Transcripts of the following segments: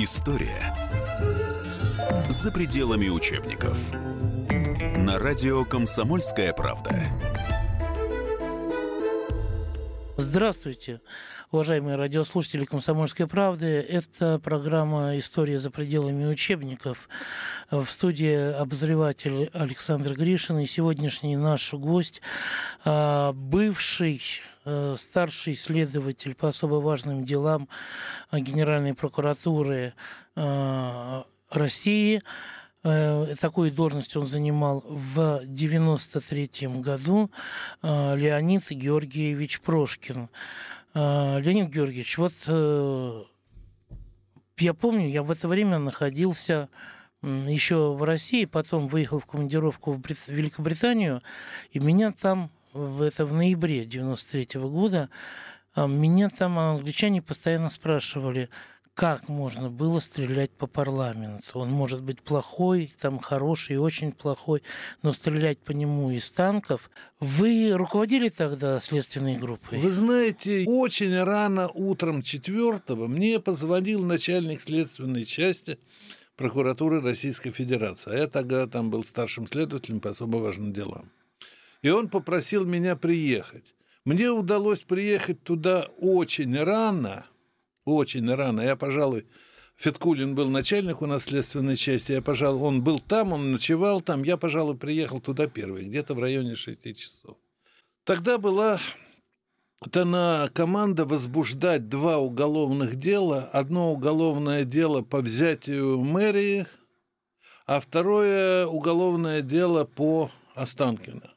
История за пределами учебников. На радио «Комсомольская правда». Здравствуйте, уважаемые радиослушатели «Комсомольской правды». Это программа «История за пределами учебников». В студии обозреватель Александр Гришин и сегодняшний наш гость а, – бывший а, старший следователь по особо важным делам Генеральной прокуратуры а, России – Э, такую должность он занимал в 93 году э, Леонид Георгиевич Прошкин. Э, Леонид Георгиевич, вот я помню, я в это время находился еще в России, потом выехал в командировку в Великобританию, и меня там, это в ноябре 93 -го года, меня там англичане постоянно спрашивали, как можно было стрелять по парламенту. Он может быть плохой, там хороший очень плохой, но стрелять по нему из танков. Вы руководили тогда следственной группой? Вы знаете, очень рано утром 4 мне позвонил начальник следственной части прокуратуры Российской Федерации. А я тогда там был старшим следователем по особо важным делам. И он попросил меня приехать. Мне удалось приехать туда очень рано – очень рано. Я, пожалуй, Фиткулин был начальник у нас следственной части, я, пожалуй, он был там, он ночевал там, я, пожалуй, приехал туда первый, где-то в районе 6 часов. Тогда была дана команда возбуждать два уголовных дела. Одно уголовное дело по взятию мэрии, а второе уголовное дело по Останкино.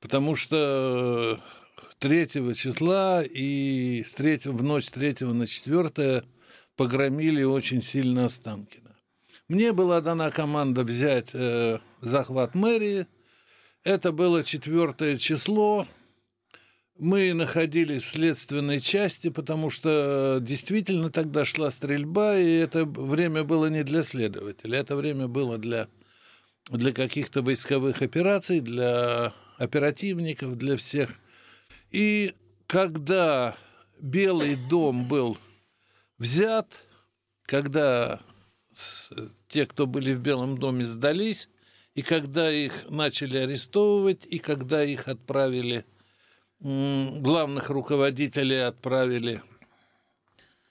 Потому что 3 числа и с 3, в ночь с 3 на 4 погромили очень сильно Останкино. Мне была дана команда взять э, захват мэрии. Это было 4 число. Мы находились в следственной части, потому что действительно тогда шла стрельба, и это время было не для следователя, это время было для, для каких-то войсковых операций, для оперативников, для всех – и когда Белый дом был взят, когда те, кто были в Белом доме, сдались, и когда их начали арестовывать, и когда их отправили, главных руководителей отправили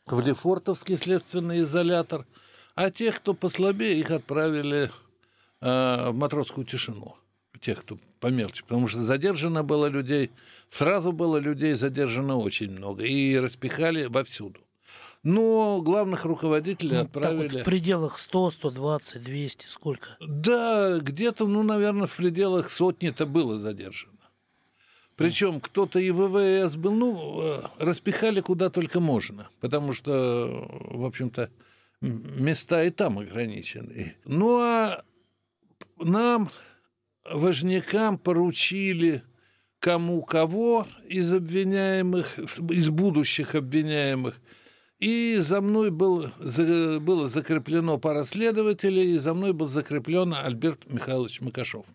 в Лефортовский следственный изолятор, а тех, кто послабее, их отправили а, в матросскую тишину тех, кто помельче, потому что задержано было людей, сразу было людей задержано очень много, и распихали вовсюду. Но главных руководителей ну, отправили... Вот в пределах 100, 120, 200, сколько? Да, где-то, ну, наверное, в пределах сотни-то было задержано. Причем кто-то и ВВС был, ну, э, распихали куда только можно, потому что, в общем-то, места и там ограничены. Ну, а нам важнякам поручили кому кого из обвиняемых, из будущих обвиняемых. И за мной был, было закреплено пара следователей, и за мной был закреплен Альберт Михайлович Макашов.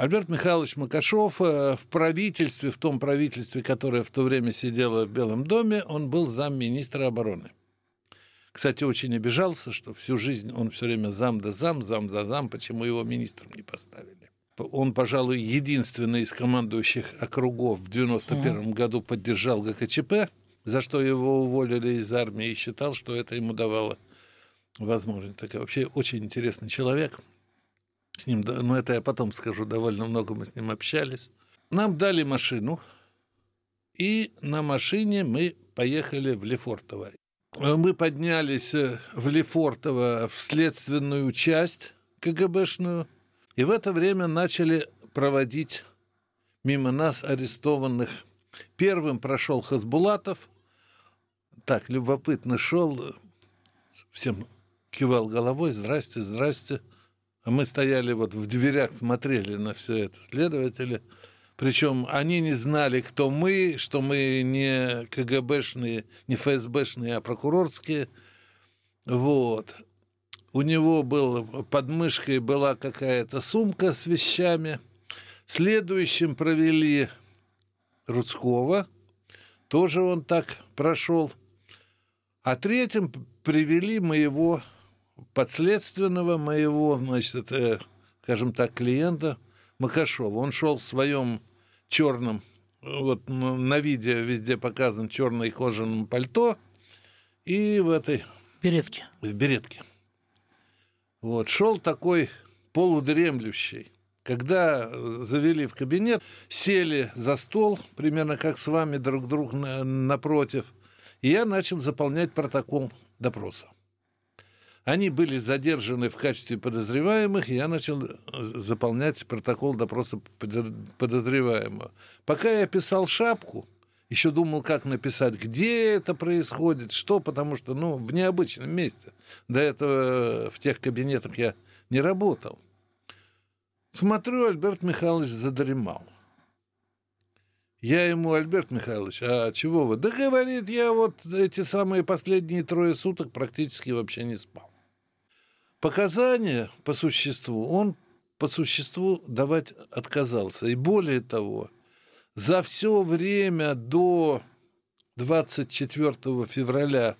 Альберт Михайлович Макашов э, в правительстве, в том правительстве, которое в то время сидело в Белом доме, он был замминистра обороны. Кстати, очень обижался, что всю жизнь он все время зам да зам, зам за зам, почему его министром не поставили. Он, пожалуй, единственный из командующих округов в 91 году поддержал ГКЧП, за что его уволили из армии и считал, что это ему давало возможность. Так вообще очень интересный человек. С ним, ну это я потом скажу, довольно много мы с ним общались. Нам дали машину, и на машине мы поехали в Лефортово мы поднялись э, в Лефортово в следственную часть КГБшную, и в это время начали проводить мимо нас арестованных. Первым прошел Хасбулатов, так, любопытно шел, всем кивал головой, здрасте, здрасте. Мы стояли вот в дверях, смотрели на все это. Следователи – причем они не знали, кто мы, что мы не КГБшные, не ФСБшные, а прокурорские. Вот. У него был, под мышкой была какая-то сумка с вещами. Следующим провели Рудского. Тоже он так прошел. А третьим привели моего подследственного, моего, значит, это, скажем так, клиента Макашова. Он шел в своем черном, вот на видео везде показан черное кожаное пальто и в этой... Беретке. В беретке. Вот, шел такой полудремлющий. Когда завели в кабинет, сели за стол, примерно как с вами друг друг напротив, и я начал заполнять протокол допроса. Они были задержаны в качестве подозреваемых, и я начал заполнять протокол допроса подозреваемого. Пока я писал шапку, еще думал, как написать, где это происходит, что, потому что, ну, в необычном месте. До этого в тех кабинетах я не работал. Смотрю, Альберт Михайлович задремал. Я ему, Альберт Михайлович, а чего вы? Да говорит, я вот эти самые последние трое суток практически вообще не спал. Показания по существу он по существу давать отказался. И более того, за все время до 24 февраля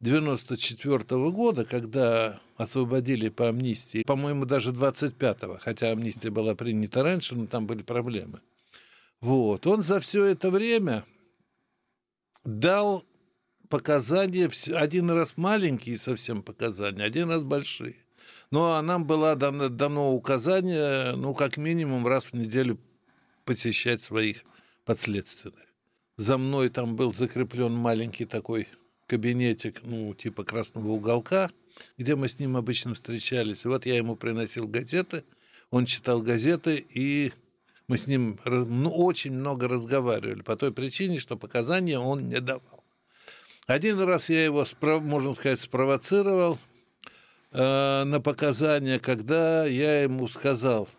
1994 года, когда освободили по амнистии, по-моему, даже 25-го, хотя амнистия была принята раньше, но там были проблемы. Вот. Он за все это время дал показания, один раз маленькие совсем показания, один раз большие. Ну, а нам было дано, дано указание, ну, как минимум раз в неделю посещать своих подследственных. За мной там был закреплен маленький такой кабинетик, ну, типа красного уголка, где мы с ним обычно встречались. Вот я ему приносил газеты, он читал газеты, и мы с ним ну, очень много разговаривали по той причине, что показания он не давал. Один раз я его, можно сказать, спровоцировал э, на показания, когда я ему сказал –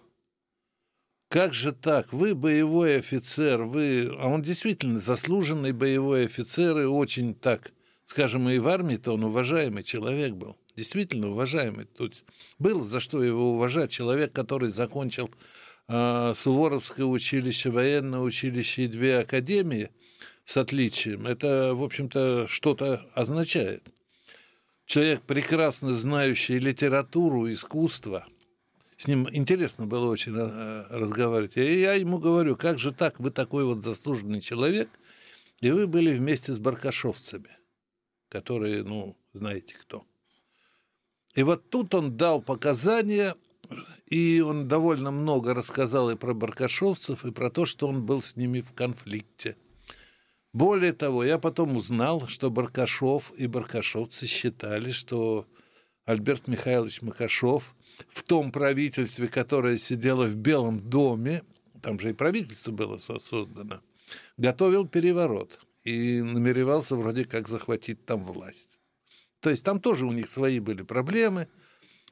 как же так? Вы боевой офицер, вы... А он действительно заслуженный боевой офицер и очень так, скажем, и в армии-то он уважаемый человек был. Действительно уважаемый. Тут было за что его уважать. Человек, который закончил э, Суворовское училище, военное училище и две академии с отличием, это, в общем-то, что-то означает. Человек, прекрасно знающий литературу, искусство – с ним интересно было очень э, разговаривать. И я ему говорю, как же так, вы такой вот заслуженный человек, и вы были вместе с баркашовцами, которые, ну, знаете кто. И вот тут он дал показания, и он довольно много рассказал и про баркашовцев, и про то, что он был с ними в конфликте. Более того, я потом узнал, что Баркашов и баркашовцы считали, что Альберт Михайлович Макашов – в том правительстве, которое сидело в Белом доме, там же и правительство было создано, готовил переворот и намеревался вроде как захватить там власть. То есть там тоже у них свои были проблемы,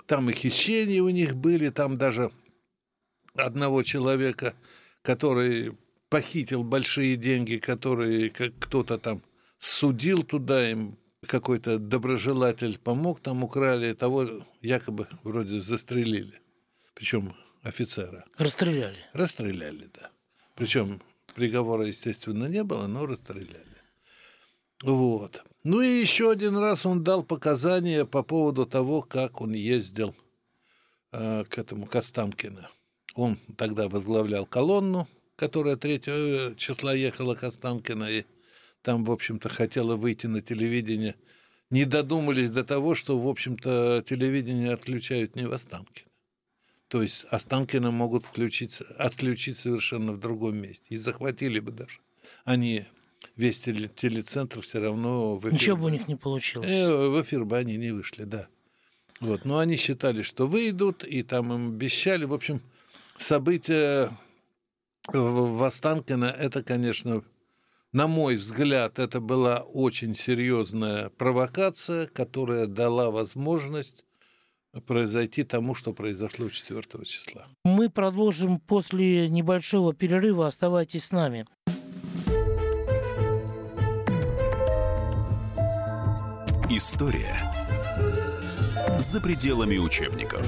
там и хищения у них были, там даже одного человека, который похитил большие деньги, которые кто-то там судил туда, им какой-то доброжелатель помог, там украли, того якобы вроде застрелили. Причем офицера. Расстреляли. Расстреляли, да. Причем приговора, естественно, не было, но расстреляли. Вот. Ну и еще один раз он дал показания по поводу того, как он ездил э, к этому Костанкину. Он тогда возглавлял колонну, которая 3 числа ехала к Останкино, и там, в общем-то, хотела выйти на телевидение, не додумались до того, что, в общем-то, телевидение отключают не в Останкино. То есть Останкино могут включить, отключить совершенно в другом месте. И захватили бы даже. Они весь телецентр все равно в эфир... Ничего бы у них не получилось. Э, в эфир бы они не вышли, да. Вот. Но они считали, что выйдут, и там им обещали. В общем, события в Останкино, это, конечно, на мой взгляд, это была очень серьезная провокация, которая дала возможность произойти тому, что произошло 4 числа. Мы продолжим после небольшого перерыва. Оставайтесь с нами. История за пределами учебников.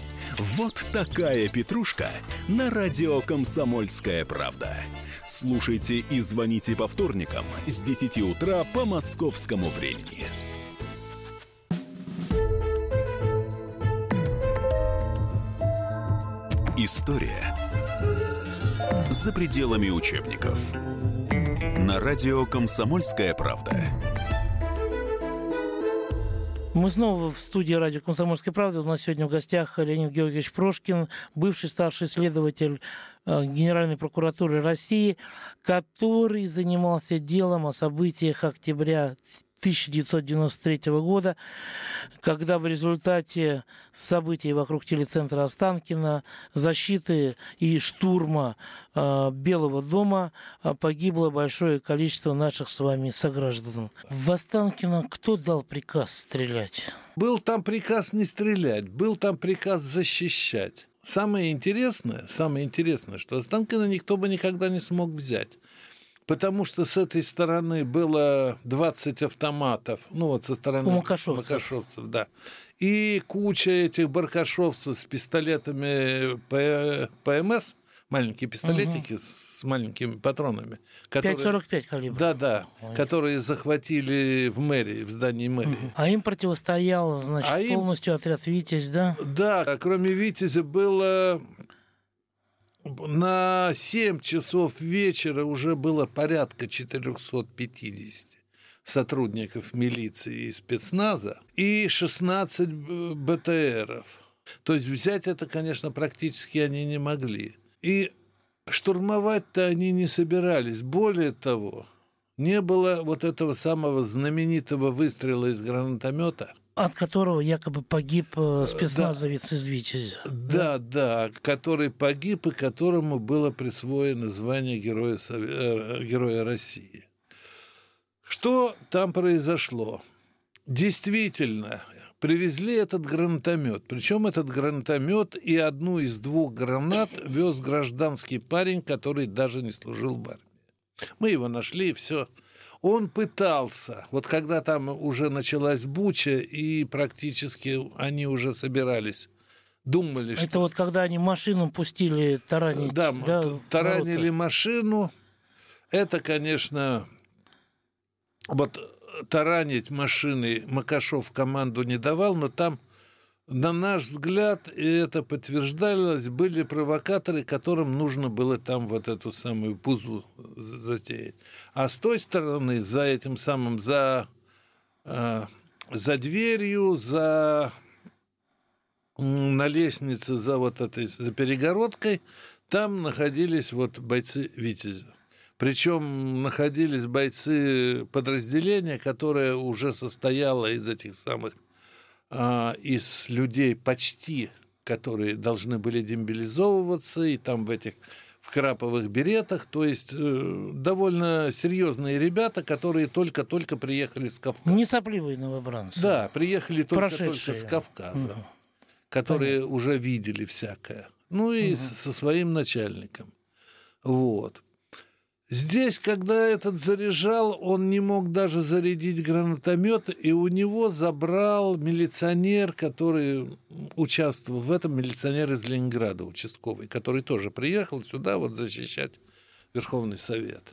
Вот такая петрушка на радио «Комсомольская правда». Слушайте и звоните по вторникам с 10 утра по московскому времени. История за пределами учебников. На радио «Комсомольская правда». Мы снова в студии радио «Комсомольская правда». У нас сегодня в гостях Леонид Георгиевич Прошкин, бывший старший следователь э, Генеральной прокуратуры России, который занимался делом о событиях октября 1993 года, когда в результате событий вокруг телецентра Останкина, защиты и штурма э, Белого дома э, погибло большое количество наших с вами сограждан. В Останкино кто дал приказ стрелять? Был там приказ не стрелять, был там приказ защищать. Самое интересное, самое интересное, что Останкино никто бы никогда не смог взять потому что с этой стороны было 20 автоматов, ну вот со стороны У макашовцев. макашовцев да. И куча этих баркашовцев с пистолетами ПМС, маленькие пистолетики угу. с маленькими патронами. Которые, 5,45 калибр. Да, да, Ой. которые захватили в мэрии, в здании мэрии. Угу. А им противостоял, значит, а полностью им... отряд «Витязь», да? Да, кроме «Витязя» было на 7 часов вечера уже было порядка 450 сотрудников милиции и спецназа и 16 БТРов. То есть взять это, конечно, практически они не могли. И штурмовать-то они не собирались. Более того, не было вот этого самого знаменитого выстрела из гранатомета – от которого якобы погиб э, спецназовец да. из Витязя. Да, да, который погиб и которому было присвоено звание Героя, э, Героя России. Что там произошло? Действительно, привезли этот гранатомет. Причем этот гранатомет и одну из двух гранат вез гражданский парень, который даже не служил в армии. Мы его нашли, и все он пытался, вот когда там уже началась буча, и практически они уже собирались думали, Это что... вот когда они машину пустили таранить. Да, да таранили ворота. машину. Это, конечно, вот таранить машины Макашов команду не давал, но там на наш взгляд, и это подтверждалось, были провокаторы, которым нужно было там вот эту самую пузу затеять. А с той стороны, за этим самым, за, э, за дверью, за на лестнице, за вот этой, за перегородкой, там находились вот бойцы Витязя. Причем находились бойцы подразделения, которое уже состояло из этих самых а, из людей почти, которые должны были демобилизовываться, и там в этих в краповых беретах, то есть э, довольно серьезные ребята, которые только-только приехали с Кавказа. Не сопливые новобранцы. Да, приехали только-только с Кавказа, угу. которые Понятно. уже видели всякое. Ну и угу. со своим начальником. Вот. Здесь, когда этот заряжал, он не мог даже зарядить гранатомет, и у него забрал милиционер, который участвовал в этом, милиционер из Ленинграда, участковый, который тоже приехал сюда вот защищать Верховный Совет.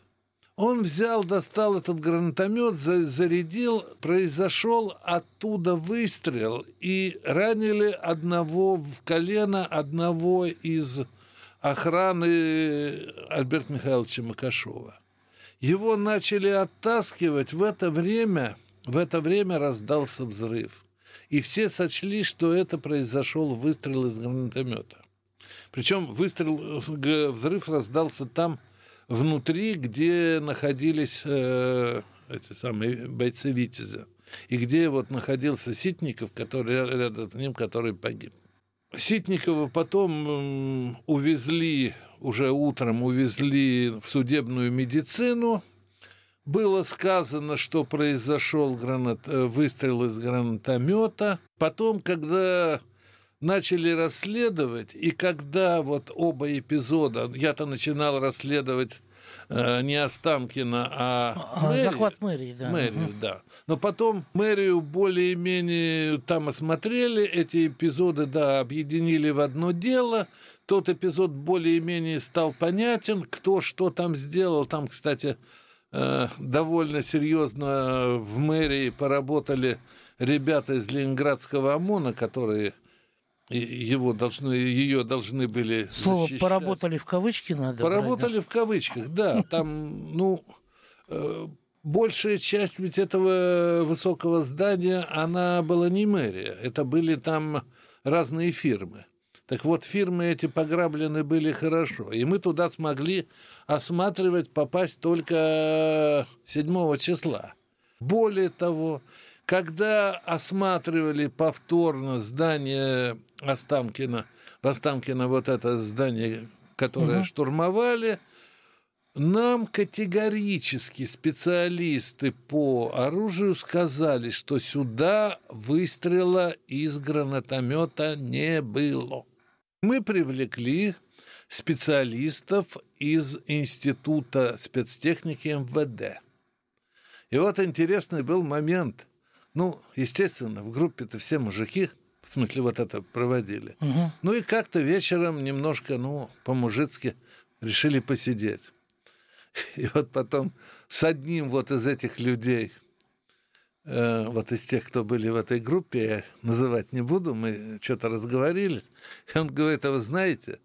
Он взял, достал этот гранатомет, зарядил, произошел оттуда выстрел, и ранили одного в колено, одного из охраны Альберта Михайловича Макашова. Его начали оттаскивать. В это время, в это время раздался взрыв. И все сочли, что это произошел выстрел из гранатомета. Причем выстрел, взрыв раздался там внутри, где находились э, эти самые бойцы Витязя. И где вот находился Ситников, который рядом с ним, который погиб. Ситникова потом увезли, уже утром увезли в судебную медицину. Было сказано, что произошел гранат... Э, выстрел из гранатомета. Потом, когда начали расследовать, и когда вот оба эпизода, я-то начинал расследовать не Останкина, а, а мэрию, захват мэрии, да. Мэрию, угу. да. Но потом мэрию более-менее там осмотрели, эти эпизоды, да, объединили в одно дело. Тот эпизод более-менее стал понятен, кто что там сделал. Там, кстати, э, довольно серьезно в мэрии поработали ребята из Ленинградского ОМОНа, которые его должны, ее должны были Слово защищать. «поработали» в кавычки надо Поработали брать, да? в кавычках, да. Там, ну, э, большая часть ведь этого высокого здания, она была не мэрия. Это были там разные фирмы. Так вот, фирмы эти пограблены были хорошо. И мы туда смогли осматривать, попасть только 7 числа. Более того, когда осматривали повторно здание Останкина, в Останкино вот это здание, которое угу. штурмовали, нам категорически специалисты по оружию сказали, что сюда выстрела из гранатомета не было. Мы привлекли специалистов из Института спецтехники МВД. И вот интересный был момент. Ну, естественно, в группе-то все мужики, в смысле, вот это проводили. Угу. Ну и как-то вечером немножко, ну, по-мужицки решили посидеть. И вот потом с одним вот из этих людей, э, вот из тех, кто были в этой группе, я называть не буду, мы что-то разговорились, и он говорит, а вы знаете,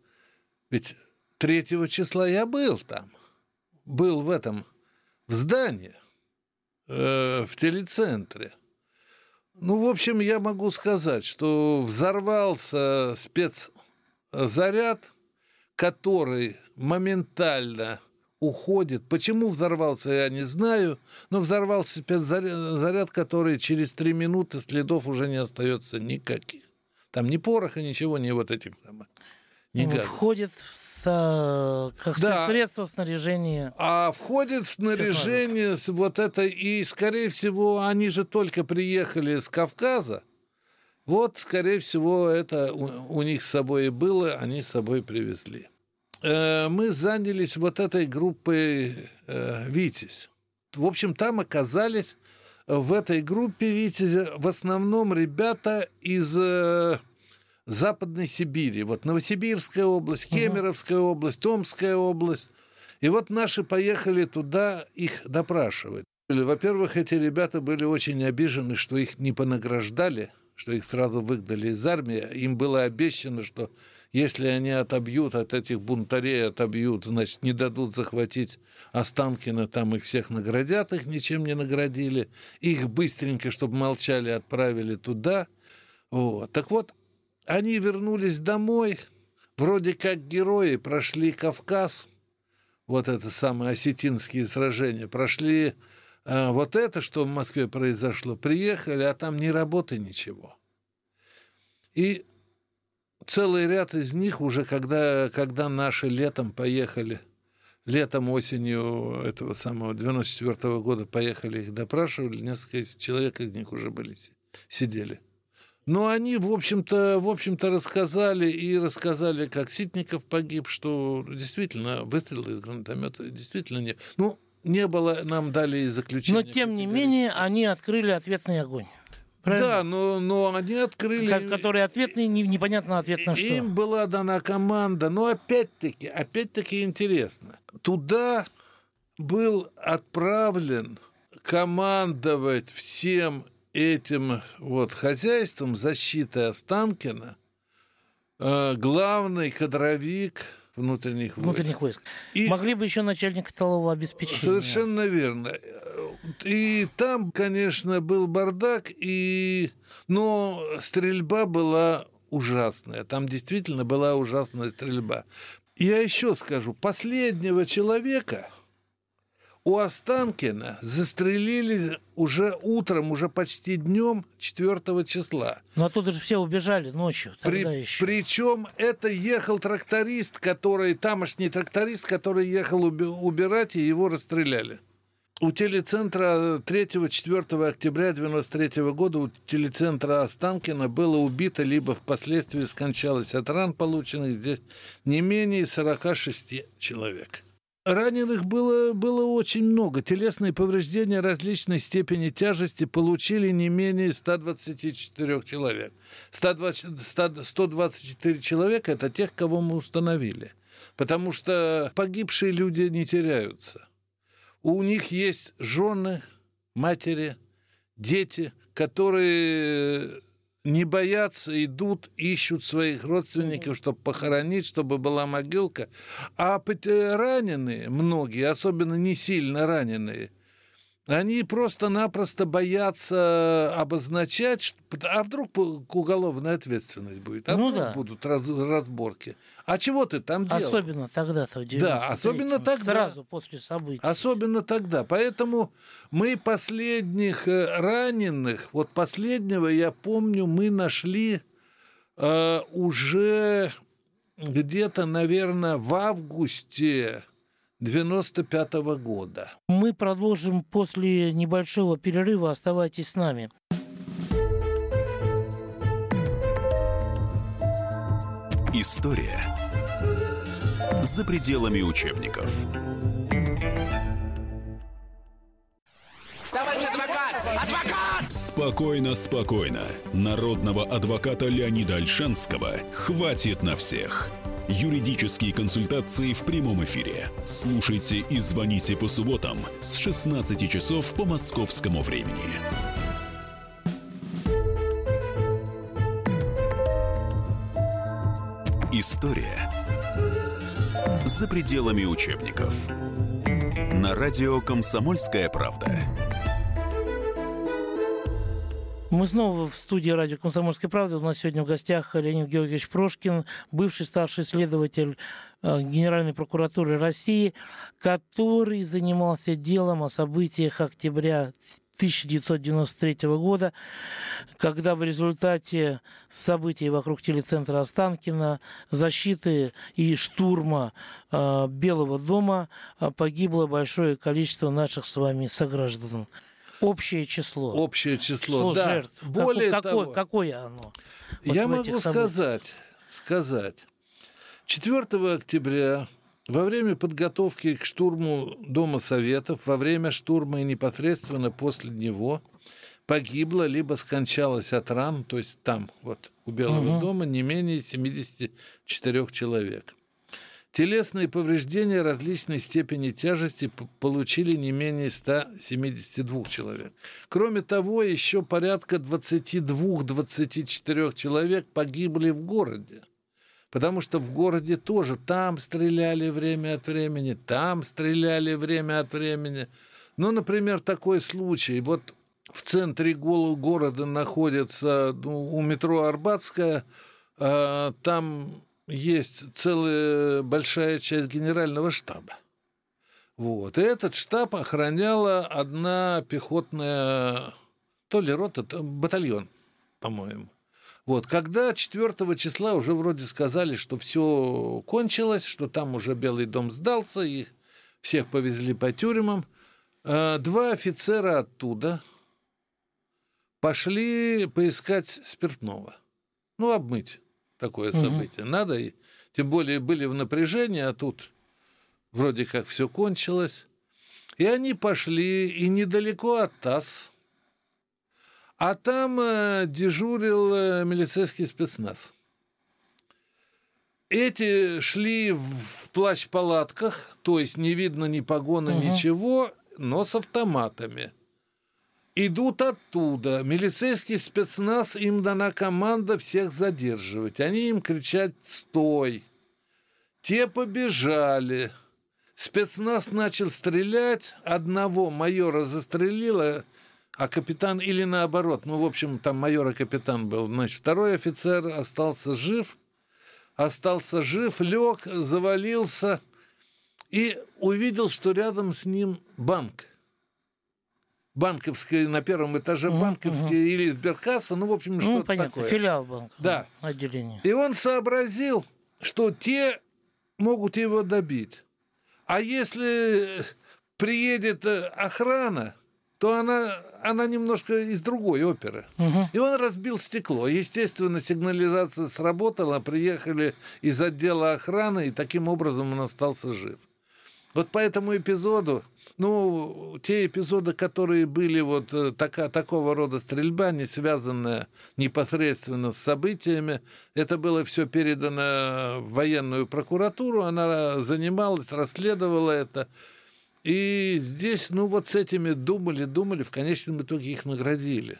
ведь третьего числа я был там, был в этом, в здании, э, в телецентре – ну, в общем, я могу сказать, что взорвался спецзаряд, который моментально уходит. Почему взорвался, я не знаю, но взорвался спецзаряд, который через три минуты следов уже не остается никаких. Там ни пороха, ничего, ни вот этих самых. Ни Входит в как да. средство снаряжения. А входит в снаряжение вот это, и, скорее всего, они же только приехали с Кавказа. Вот, скорее всего, это у, у них с собой и было, они с собой привезли. Э, мы занялись вот этой группой э, «Витязь». В общем, там оказались в этой группе «Витязя» в основном ребята из э, Западной Сибири. Вот Новосибирская область, Кемеровская угу. область, Томская область. И вот наши поехали туда их допрашивать. Во-первых, эти ребята были очень обижены, что их не понаграждали, что их сразу выгнали из армии. Им было обещано, что если они отобьют от этих бунтарей, отобьют, значит, не дадут захватить Останкина, там их всех наградят, их ничем не наградили. Их быстренько, чтобы молчали, отправили туда. Вот. Так вот, они вернулись домой, вроде как герои, прошли Кавказ, вот это самое осетинские сражения, прошли а, вот это, что в Москве произошло, приехали, а там ни работы, ничего. И целый ряд из них уже, когда, когда наши летом поехали, летом, осенью этого самого 94 -го года поехали, их допрашивали, несколько человек из них уже были, сидели. Но они, в общем-то, в общем-то, рассказали и рассказали, как Ситников погиб, что действительно выстрел из гранатомета действительно не... Ну, не было, нам дали заключение. Но, тем не менее, они открыли ответный огонь. Правильно? Да, но, но они открыли... Как, который ответный, не, непонятно ответ на что. Им была дана команда, но опять-таки, опять-таки интересно. Туда был отправлен командовать всем этим вот хозяйством защиты Останкина э, главный кадровик внутренних, внутренних войск. И Могли бы еще начальник столового обеспечения. Совершенно верно. И там, конечно, был бардак, и... но стрельба была ужасная. Там действительно была ужасная стрельба. Я еще скажу, последнего человека у Останкина застрелили уже утром, уже почти днем 4 числа. Но оттуда же все убежали ночью. При, еще. Причем это ехал тракторист, который, тамошний тракторист, который ехал убирать, и его расстреляли. У телецентра 3-4 октября 1993 года у телецентра Останкина было убито, либо впоследствии скончалось от ран, полученных здесь, не менее 46 человек. Раненых было, было очень много. Телесные повреждения различной степени тяжести получили не менее 124 человек. 120, 100, 124 человека – это тех, кого мы установили. Потому что погибшие люди не теряются. У них есть жены, матери, дети, которые не боятся, идут, ищут своих родственников, чтобы похоронить, чтобы была могилка. А раненые, многие, особенно не сильно раненые, они просто-напросто боятся обозначать, а вдруг уголовная ответственность будет, а ну, вдруг да. будут раз, разборки. А чего ты там делал? Особенно тогда-то, Да, особенно тогда. Сразу после событий. Особенно тогда. Поэтому мы последних э, раненых, вот последнего, я помню, мы нашли э, уже где-то, наверное, в августе 95 -го года. Мы продолжим после небольшого перерыва. Оставайтесь с нами. История за пределами учебников. Товарищ адвокат! Адвокат! Спокойно, спокойно. Народного адвоката Леонида Альшанского хватит на всех. Юридические консультации в прямом эфире. Слушайте и звоните по субботам с 16 часов по московскому времени. История за пределами учебников. На радио «Комсомольская правда». Мы снова в студии радио «Комсомольская правда». У нас сегодня в гостях Леонид Георгиевич Прошкин, бывший старший следователь э, Генеральной прокуратуры России, который занимался делом о событиях октября 1993 года, когда в результате событий вокруг телецентра Останкина, защиты и штурма э, Белого дома э, погибло большое количество наших с вами сограждан. Общее число. Общее число, число да. жертв. Более какое, того, какое оно? Вот я могу сказать, сказать. 4 октября во время подготовки к штурму Дома Советов, во время штурма и непосредственно после него погибло либо скончалось от ран, то есть там, вот, у Белого угу. дома, не менее 74 человек. Телесные повреждения различной степени тяжести получили не менее 172 человек. Кроме того, еще порядка 22-24 человек погибли в городе. Потому что в городе тоже там стреляли время от времени, там стреляли время от времени. Ну, например, такой случай. Вот в центре города находится ну, у метро Арбатская, э, там есть целая большая часть генерального штаба. Вот. И этот штаб охраняла одна пехотная, то ли рота, то батальон, по-моему. Вот, когда 4 числа уже вроде сказали, что все кончилось, что там уже Белый дом сдался, их всех повезли по тюрьмам, э, два офицера оттуда пошли поискать спиртного. Ну, обмыть такое угу. событие. Надо, тем более были в напряжении, а тут вроде как все кончилось. И они пошли, и недалеко от ТАСС, а там э, дежурил э, милицейский спецназ. Эти шли в плащ-палатках, то есть не видно ни погона, угу. ничего, но с автоматами – идут оттуда. Милицейский спецназ, им дана команда всех задерживать. Они им кричат «Стой!». Те побежали. Спецназ начал стрелять. Одного майора застрелило, а капитан или наоборот. Ну, в общем, там майор и капитан был. Значит, второй офицер остался жив. Остался жив, лег, завалился – и увидел, что рядом с ним банк. Банковская, на первом этаже Мгм, банковская мгм. или сберкасса, ну, в общем, Ну, что-то понятно, такое. филиал банка. Да. Отделение. И он сообразил, что те могут его добить. А если приедет э, охрана, то она, она немножко из другой оперы. Мгм. И он разбил стекло. Естественно, сигнализация сработала, приехали из отдела охраны, и таким образом он остался жив. Вот по этому эпизоду, ну, те эпизоды, которые были вот э, така, такого рода стрельба, не связанная непосредственно с событиями, это было все передано в военную прокуратуру, она занималась, расследовала это. И здесь, ну, вот с этими думали, думали, в конечном итоге их наградили.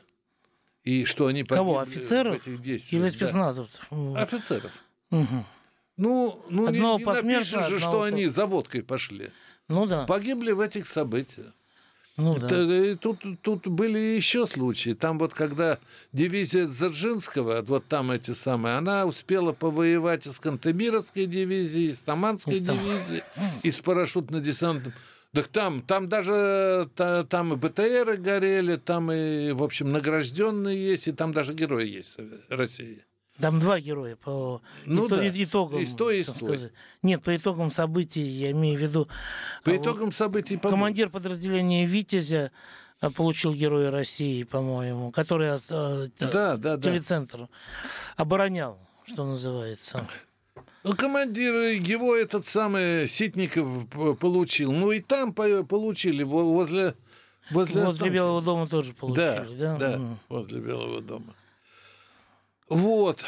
И что они Кого, погибли в офицеров этих действиях, Или да. спецназовцев? М. Офицеров. Мгм. Ну, ну не, Одного не напишешь же, что они за водкой пошли. Ну да. Погибли в этих событиях. Ну да. И Тут, тут были еще случаи. Там вот когда дивизия Дзержинского, вот там эти самые, она успела повоевать и с Кантемировской дивизией, и с Таманской И с Там- дивизией, и с парашютно-десантным. Так там, там даже та- там и БТРы горели, там и, в общем, награжденные есть, и там даже герои есть России. Там два героя по Ну ито- да. итогам. И с той, и с так той. сказать. Нет, по итогам событий, я имею в виду. По а, итогам событий... по- Командир подразделения Витязя а, получил Героя России, по-моему, который а, Да, да, да. телецентр оборонял, что называется. Ну, командир его этот самый Ситников получил. Ну и там по- получили во- возле возле, Возле. Белого дома тоже получили, да? да, М. возле Белого дома. Вот.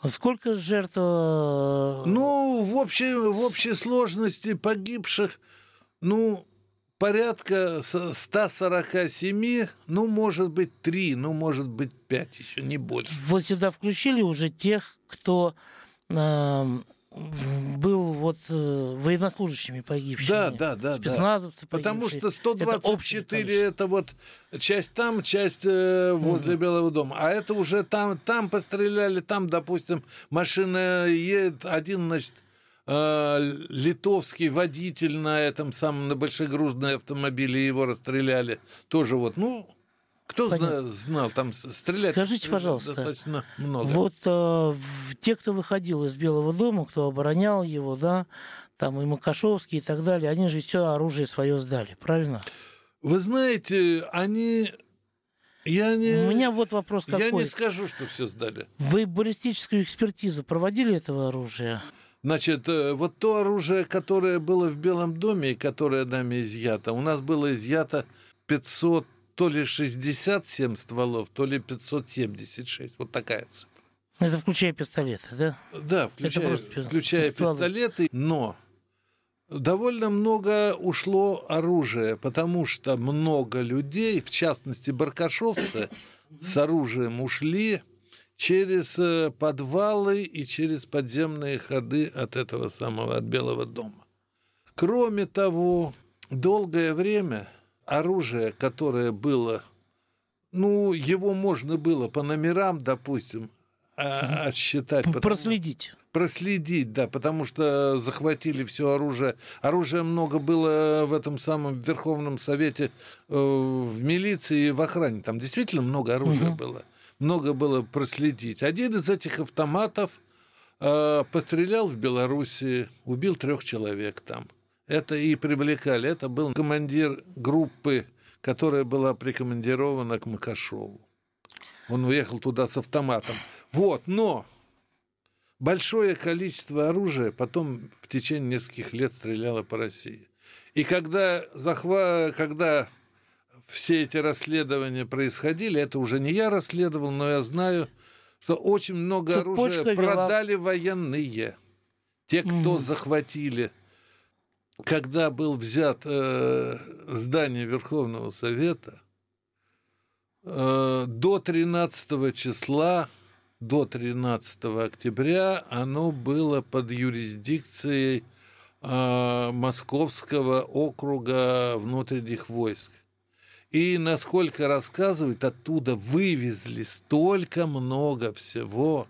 А Сколько жертв? э, Ну, в общей, в общей сложности погибших, ну, порядка с- 147, ну, может быть, 3, ну, может быть, 5 еще, не больше. Вот сюда включили уже тех, кто эм, был вот э, военнослужащими погибшими. Да, да, да, да. Спецназовцы Потому погибшие. что Это общее 124 это, вот часть там, часть э, возле Белого дома. А это уже там, там постреляли, там, допустим, машина едет, один, значит, э, литовский водитель на этом самом, на большегрузной автомобиле, его расстреляли. Тоже вот, ну, кто Понятно. зна- знал, там стрелять Скажите, пожалуйста, достаточно много. Вот э, те, кто выходил из Белого дома, кто оборонял его, да, там и Макашовский и так далее, они же все оружие свое сдали, правильно? Вы знаете, они... Я не... У меня вот вопрос Я не какой. скажу, что все сдали. Вы баллистическую экспертизу проводили этого оружия? Значит, э, вот то оружие, которое было в Белом доме и которое нами изъято, у нас было изъято 500, то ли 67 стволов, то ли 576. Вот такая цифра. Это включая пистолеты, да? Да, включая, просто пи- включая стволы. пистолеты, но довольно много ушло оружия, потому что много людей, в частности баркашовцы, с оружием ушли через э, подвалы и через подземные ходы от этого самого, от Белого дома. Кроме того, долгое время оружие, которое было, ну, его можно было по номерам, допустим, а- отсчитать. потому- Проследить. проследить, да, потому что захватили все оружие. Оружия много было в этом самом Верховном Совете, э, в милиции и в охране. Там действительно много оружия Мгм. было. Много было проследить. Один из этих автоматов э, пострелял в Белоруссии, убил трех человек там. Это и привлекали. Это был командир группы, которая была прикомандирована к Макашову. Он уехал туда с автоматом. Вот, но большое количество оружия потом в течение нескольких лет стреляло по России. И когда, захва... когда все эти расследования происходили, это уже не я расследовал, но я знаю, что очень много Цепочка оружия продали военные. Те, кто Мгм. захватили. Когда был взят э, здание Верховного Совета, э, до 13 числа, до 13 октября оно было под юрисдикцией э, Московского округа внутренних войск. И, насколько рассказывают, оттуда вывезли столько много всего.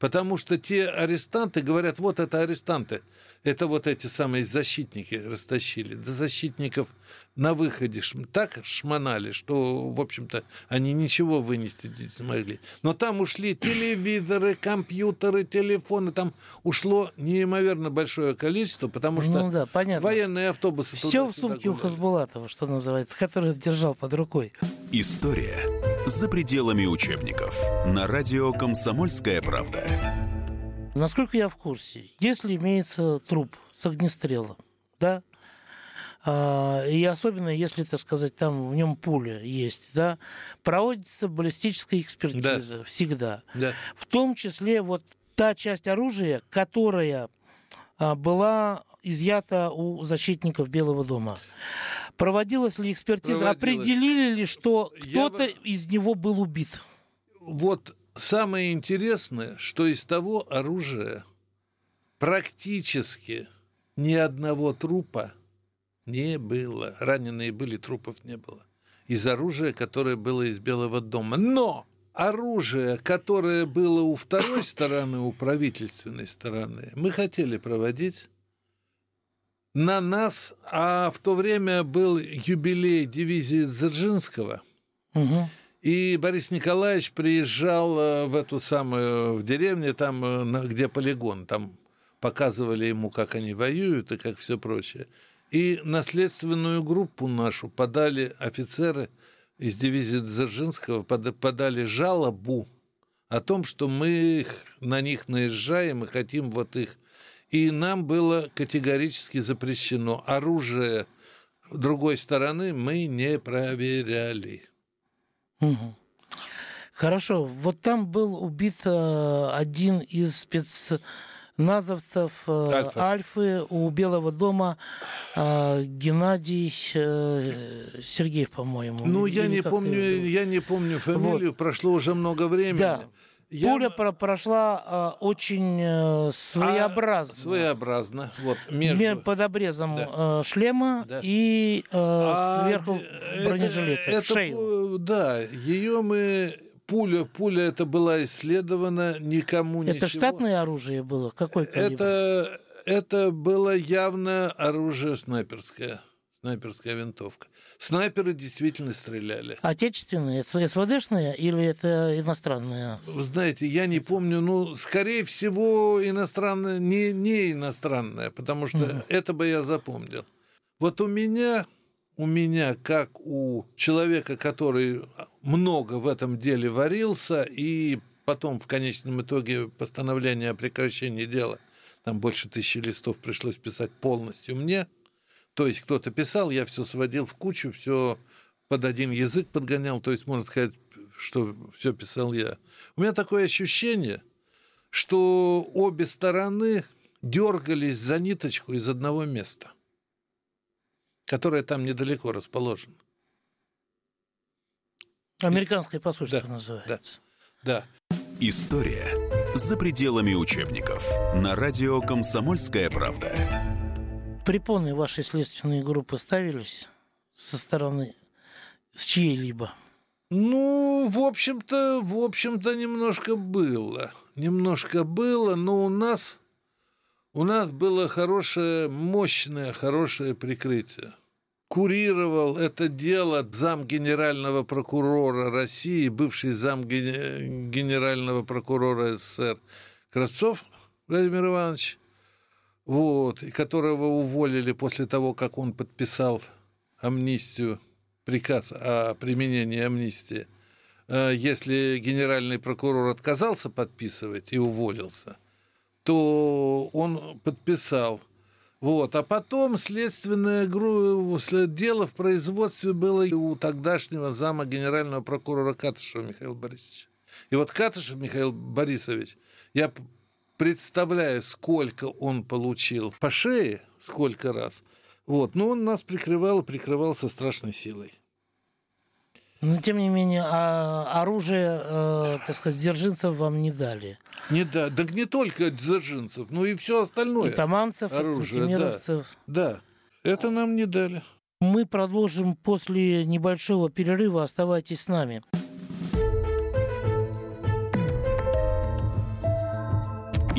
Потому что те арестанты говорят, вот это арестанты. Это вот эти самые защитники растащили. До защитников на выходе так шмонали, что, в общем-то, они ничего вынести не смогли. Но там ушли телевизоры, компьютеры, телефоны. Там ушло неимоверно большое количество, потому что ну, да, понятно. военные автобусы... Все в сумке у Хасбулатова, что называется, который держал под рукой. История за пределами учебников. На радио «Комсомольская правда». Насколько я в курсе, если имеется труп с огнестрелом, да, а, и особенно если, так сказать, там в нем пуля есть, да, проводится баллистическая экспертиза да. всегда. Да. В том числе вот та часть оружия, которая а, была изъята у защитников Белого дома. Проводилась ли экспертиза? Проводилась. Определили ли, что кто-то Я... из него был убит? Вот самое интересное, что из того оружия практически ни одного трупа не было. Раненые были, трупов не было. Из оружия, которое было из Белого дома. Но оружие, которое было у второй стороны, у правительственной стороны, мы хотели проводить на нас, а в то время был юбилей дивизии Дзержинского. Угу. И Борис Николаевич приезжал э, в эту самую, в деревню, там, э, где полигон, там показывали ему, как они воюют и как все прочее. И наследственную группу нашу подали офицеры из дивизии Дзержинского, подали жалобу о том, что мы на них наезжаем и хотим вот их. И нам было категорически запрещено. Оружие другой стороны мы не проверяли. Угу. Хорошо. Вот там был убит э, один из спецназовцев э, Альфа. Альфы у Белого дома э, Геннадий Сергеев, по-моему. Ну, я не помню, я не помню фамилию, вот. прошло уже много времени. Да. Я... Пуля про прошла э, очень э, своеобразно. А, своеобразно. Вот, между... Под обрезом да. э, шлема да. и э, а, сверху бронежилета, это, в шею. Да, ее мы... Пуля, пуля это была исследована, никому это ничего. Это штатное оружие было? Какой калибр? Это, это было явно оружие снайперское снайперская винтовка. Снайперы действительно стреляли. Отечественные? Это СВДшные или это иностранные? Вы знаете, я не помню, ну, скорее всего, иностранное, не, не иностранное, потому что угу. это бы я запомнил. Вот у меня, у меня, как у человека, который много в этом деле варился, и потом в конечном итоге постановление о прекращении дела, там больше тысячи листов пришлось писать полностью мне – то есть кто-то писал, я все сводил в кучу, все под один язык подгонял, то есть можно сказать, что все писал я. У меня такое ощущение, что обе стороны дергались за ниточку из одного места, которое там недалеко расположено. Американское посольство да, называется. Да, да. История за пределами учебников. На радио «Комсомольская правда» препоны вашей следственной группы ставились со стороны с чьей-либо? Ну, в общем-то, в общем-то, немножко было. Немножко было, но у нас, у нас было хорошее, мощное, хорошее прикрытие. Курировал это дело зам генерального прокурора России, бывший зам генерального прокурора СССР Кравцов Владимир Иванович вот, и которого уволили после того, как он подписал амнистию, приказ о применении амнистии. Э, если генеральный прокурор отказался подписывать и уволился, то он подписал. Вот. А потом следственное дело в производстве было у тогдашнего зама генерального прокурора Катышева Михаила Борисовича. И вот Катышев Михаил Борисович, я представляю, сколько он получил по шее, сколько раз. Вот. Но он нас прикрывал и прикрывал со страшной силой. Но, тем не менее, а оружие, э, так сказать, дзержинцев вам не дали. Не да, так не только дзержинцев, но и все остальное. И таманцев, оружие, и да, да, это нам не дали. Мы продолжим после небольшого перерыва. Оставайтесь с нами.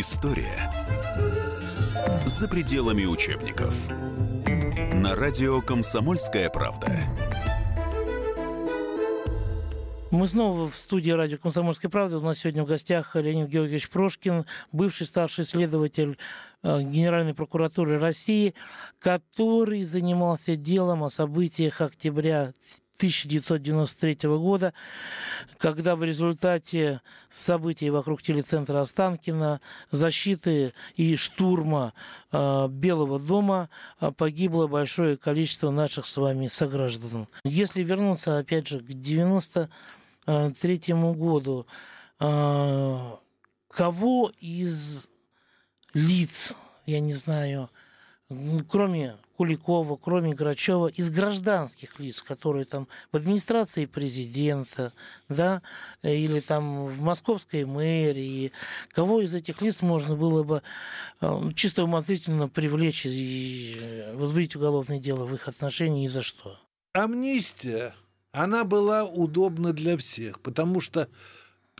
История за пределами учебников. На радио «Комсомольская правда». Мы снова в студии радио «Комсомольская правда». У нас сегодня в гостях Леонид Георгиевич Прошкин, бывший старший следователь э, Генеральной прокуратуры России, который занимался делом о событиях октября 1993 года, когда в результате событий вокруг телецентра Останкина, защиты и штурма э, Белого дома э, погибло большое количество наших с вами сограждан. Если вернуться, опять же, к 90 третьему году, а, кого из лиц, я не знаю, кроме Куликова, кроме Грачева, из гражданских лиц, которые там в администрации президента, да, или там в московской мэрии, кого из этих лиц можно было бы а, чисто умозрительно привлечь и возбудить уголовное дело в их отношении и за что? Амнистия она была удобна для всех, потому что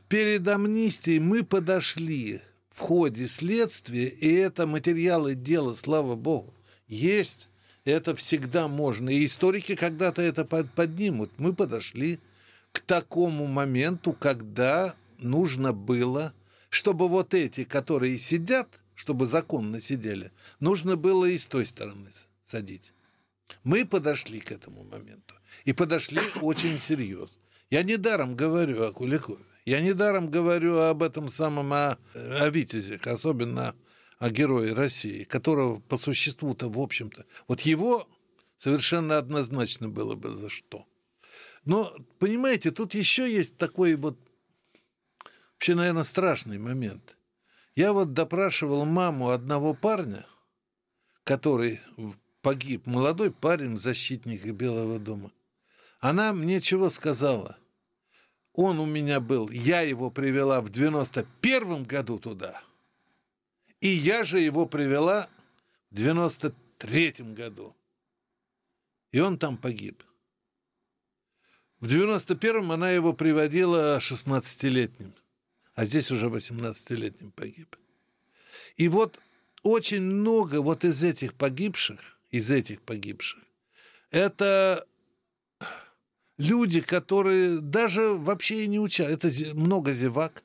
перед амнистией мы подошли в ходе следствия, и это материалы дела, слава богу, есть. Это всегда можно. И историки когда-то это поднимут. Мы подошли к такому моменту, когда нужно было, чтобы вот эти, которые сидят, чтобы законно сидели, нужно было и с той стороны садить. Мы подошли к этому моменту. И подошли очень серьезно. Я недаром говорю о Куликове. Я недаром говорю об этом самом, о, о Витязе, особенно о герое России, которого по существу-то, в общем-то, вот его совершенно однозначно было бы за что. Но, понимаете, тут еще есть такой вот, вообще, наверное, страшный момент. Я вот допрашивал маму одного парня, который погиб, молодой парень, защитник Белого дома. Она мне чего сказала? Он у меня был, я его привела в 91 году туда, и я же его привела в 93 году. И он там погиб. В 91-м она его приводила 16-летним, а здесь уже 18-летним погиб. И вот очень много вот из этих погибших, из этих погибших, это люди, которые даже вообще и не учат. Это много зевак,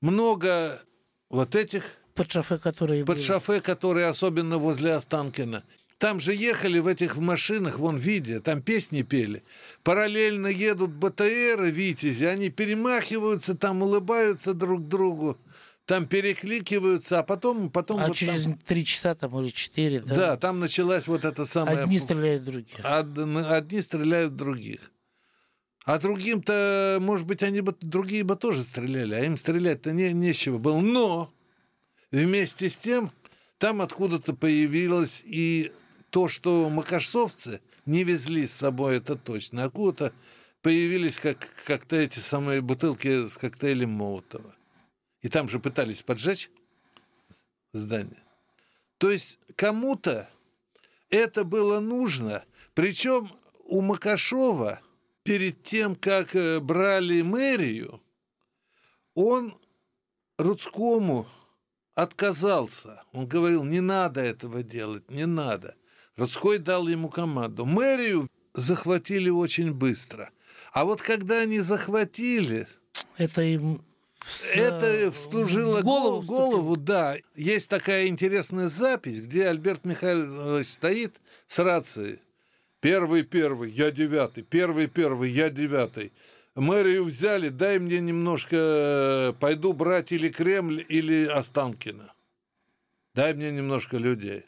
много вот этих... Под шофе, которые... Под шофе, которые особенно возле Останкина. Там же ехали в этих машинах, вон видео, там песни пели. Параллельно едут БТРы, Витязи, они перемахиваются, там улыбаются друг другу там перекликиваются, а потом... потом а вот через там... три часа там или четыре, да? Да, там началась вот эта самая... Одни стреляют других. Од... Одни стреляют других. А другим-то, может быть, они бы, другие бы тоже стреляли, а им стрелять-то не, нечего было. Но вместе с тем там откуда-то появилось и то, что макашовцы не везли с собой, это точно. Откуда-то появились как, как-то эти самые бутылки с коктейлем Молотова. И там же пытались поджечь здание. То есть кому-то это было нужно. Причем у Макашова перед тем, как э, брали мэрию, он Рудскому отказался. Он говорил, не надо этого делать, не надо. Рудской дал ему команду. Мэрию захватили очень быстро. А вот когда они захватили... Это им это вслужило в голову, голову, да. Есть такая интересная запись, где Альберт Михайлович стоит с рацией. Первый, первый, я девятый. Первый, первый, я девятый. Мэрию взяли, дай мне немножко, пойду брать или Кремль, или Останкино. Дай мне немножко людей.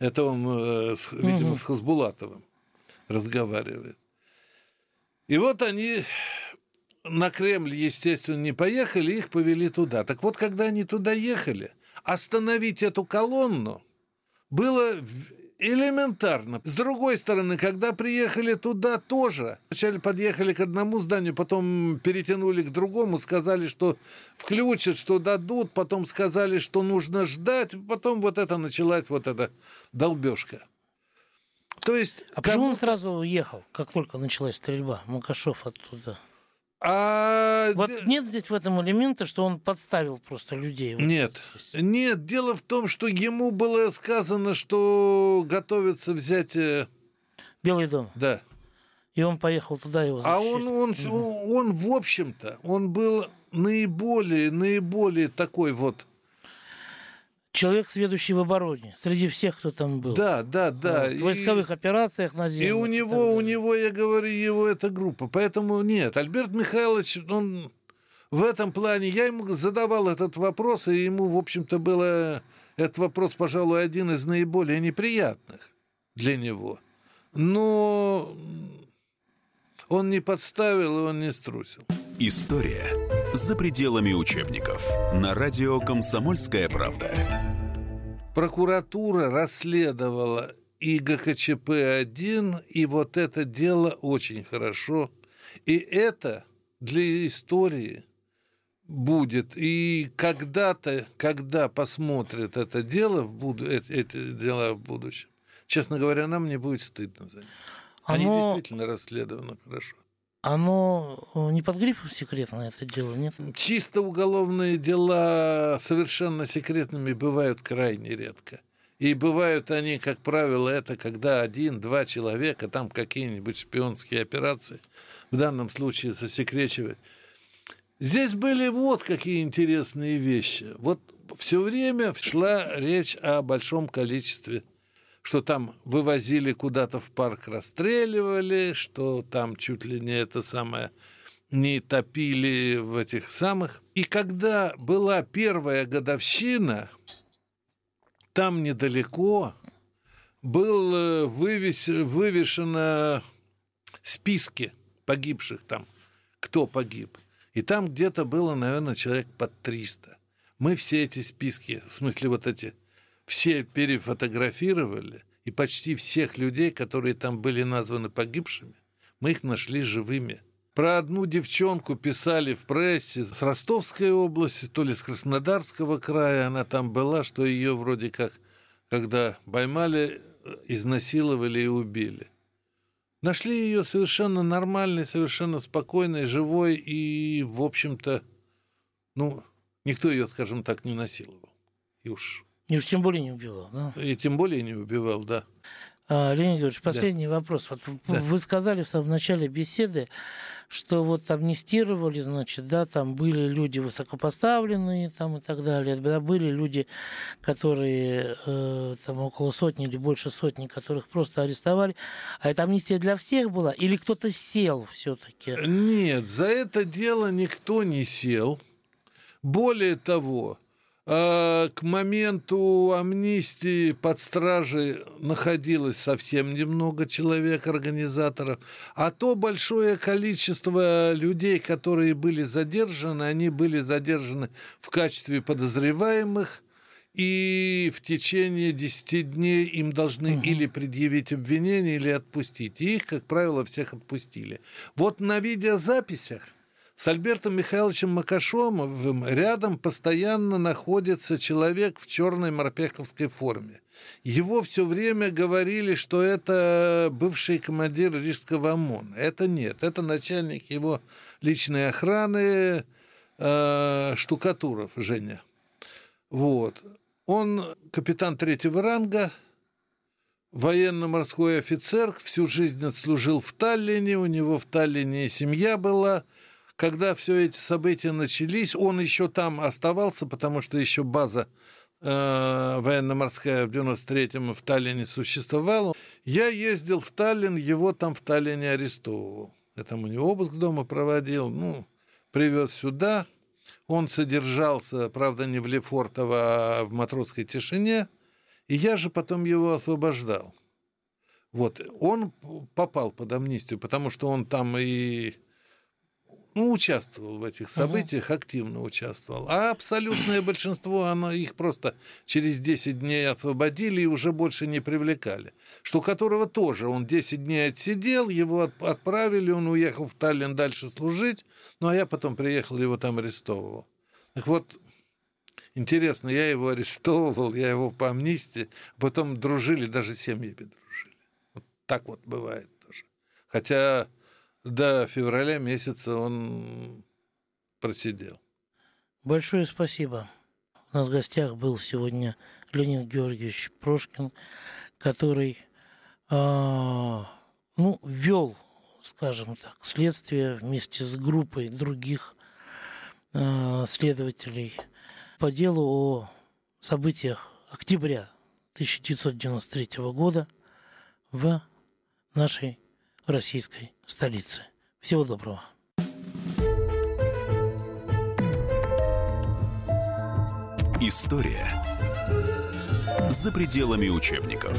Это он, э, видимо, с Хасбулатовым разговаривает. И вот они на Кремль, естественно, не поехали, их повели туда. Так вот, когда они туда ехали, остановить эту колонну было элементарно. С другой стороны, когда приехали туда тоже, вначале подъехали к одному зданию, потом перетянули к другому, сказали, что включат, что дадут, потом сказали, что нужно ждать, потом вот это началась вот эта долбежка. То есть, а почему он сразу уехал, как только началась стрельба, Макашов оттуда? А... Вот нет здесь в этом элемента, что он подставил просто людей. Нет, нет. Дело в том, что ему было сказано, что готовится взять... Э, Белый дом. Да. И он поехал туда его защищать. А он, он, угу. он, в общем-то, он был наиболее, наиболее такой вот человек, сведущий в обороне, среди всех, кто там был. Да, да, да. в войсковых и, операциях на земле. И у него, у него, я говорю, его эта группа. Поэтому нет, Альберт Михайлович, он в этом плане, я ему задавал этот вопрос, и ему, в общем-то, было этот вопрос, пожалуй, один из наиболее неприятных для него. Но он не подставил, и он не струсил. История за пределами учебников. На радио «Комсомольская правда». Прокуратура расследовала и ГКЧП-1, и вот это дело очень хорошо. И это для истории будет. И когда-то, когда посмотрят это дело в буду, эти дела в будущем, честно говоря, нам не будет стыдно за них. Они Оно... действительно расследованы хорошо. Оно э, не под грифом секретно это дело, нет? Чисто уголовные дела совершенно секретными бывают крайне редко. И бывают они, как правило, это когда один-два человека, там какие-нибудь шпионские операции, в данном случае засекречивают. Здесь были вот какие интересные вещи. Вот все время шла речь о большом количестве что там вывозили куда-то в парк, расстреливали, что там чуть ли не это самое не топили в этих самых. И когда была первая годовщина, там недалеко был э, вывес, вывешено списки погибших там, кто погиб. И там где-то было, наверное, человек под 300. Мы все эти списки, в смысле вот эти все перефотографировали, и почти всех людей, которые там были названы погибшими, мы их нашли живыми. Про одну девчонку писали в прессе с Ростовской области, то ли с Краснодарского края, она там была, что ее вроде как, когда поймали, изнасиловали и убили. Нашли ее совершенно нормальной, совершенно спокойной, живой, и, в общем-то, ну, никто ее, скажем так, не насиловал. И уж и уж тем более не убивал, да? И тем более не убивал, да. А, Леонид Георгиевич, последний да. вопрос. Вот да. Вы сказали в самом начале беседы, что вот амнистировали, значит, да, там были люди высокопоставленные там и так далее, да, были люди, которые э, там около сотни или больше сотни, которых просто арестовали. А это амнистия для всех была? Или кто-то сел все-таки? Нет, за это дело никто не сел. Более того, к моменту амнистии под стражей находилось совсем немного человек, организаторов, а то большое количество людей, которые были задержаны, они были задержаны в качестве подозреваемых, и в течение 10 дней им должны угу. или предъявить обвинение, или отпустить. И их, как правило, всех отпустили. Вот на видеозаписях с Альбертом Михайловичем Макашомовым рядом постоянно находится человек в черной морпеховской форме. Его все время говорили, что это бывший командир Рижского ОМОНа. Это нет, это начальник его личной охраны э, Штукатуров Женя. Вот. Он капитан третьего ранга, военно-морской офицер, всю жизнь отслужил в Таллине, у него в Таллине семья была – когда все эти события начались, он еще там оставался, потому что еще база э, военно-морская в 93-м в Таллине существовала. Я ездил в Таллин, его там в Таллине арестовывал. Я там у него обыск дома проводил, ну, привез сюда. Он содержался, правда, не в Лефортово, а в матросской тишине. И я же потом его освобождал. Вот, он попал под амнистию, потому что он там и ну, участвовал в этих событиях, активно участвовал. А абсолютное большинство, оно, их просто через 10 дней освободили и уже больше не привлекали. Что которого тоже, он 10 дней отсидел, его отправили, он уехал в Таллин дальше служить, ну, а я потом приехал, его там арестовывал. Так вот, интересно, я его арестовывал, я его по амнистии, потом дружили, даже семьями дружили. Вот так вот бывает тоже. Хотя до февраля месяца он просидел. Большое спасибо. У нас в гостях был сегодня Леонид Георгиевич Прошкин, который э, ну, вел, скажем так, следствие вместе с группой других э, следователей по делу о событиях октября 1993 года в нашей российской столице. Всего доброго. История за пределами учебников.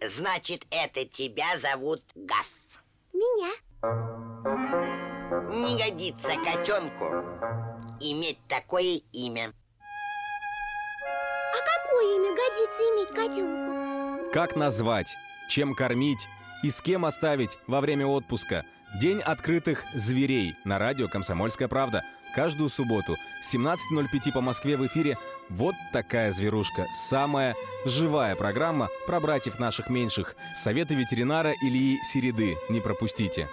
Значит, это тебя зовут Гаф. Меня. Не годится котенку иметь такое имя. А какое имя годится иметь котенку? Как назвать, чем кормить и с кем оставить во время отпуска. День открытых зверей на радио «Комсомольская правда». Каждую субботу 17.05 по Москве в эфире «Вот такая зверушка». Самая живая программа про братьев наших меньших. Советы ветеринара Ильи Середы. Не пропустите.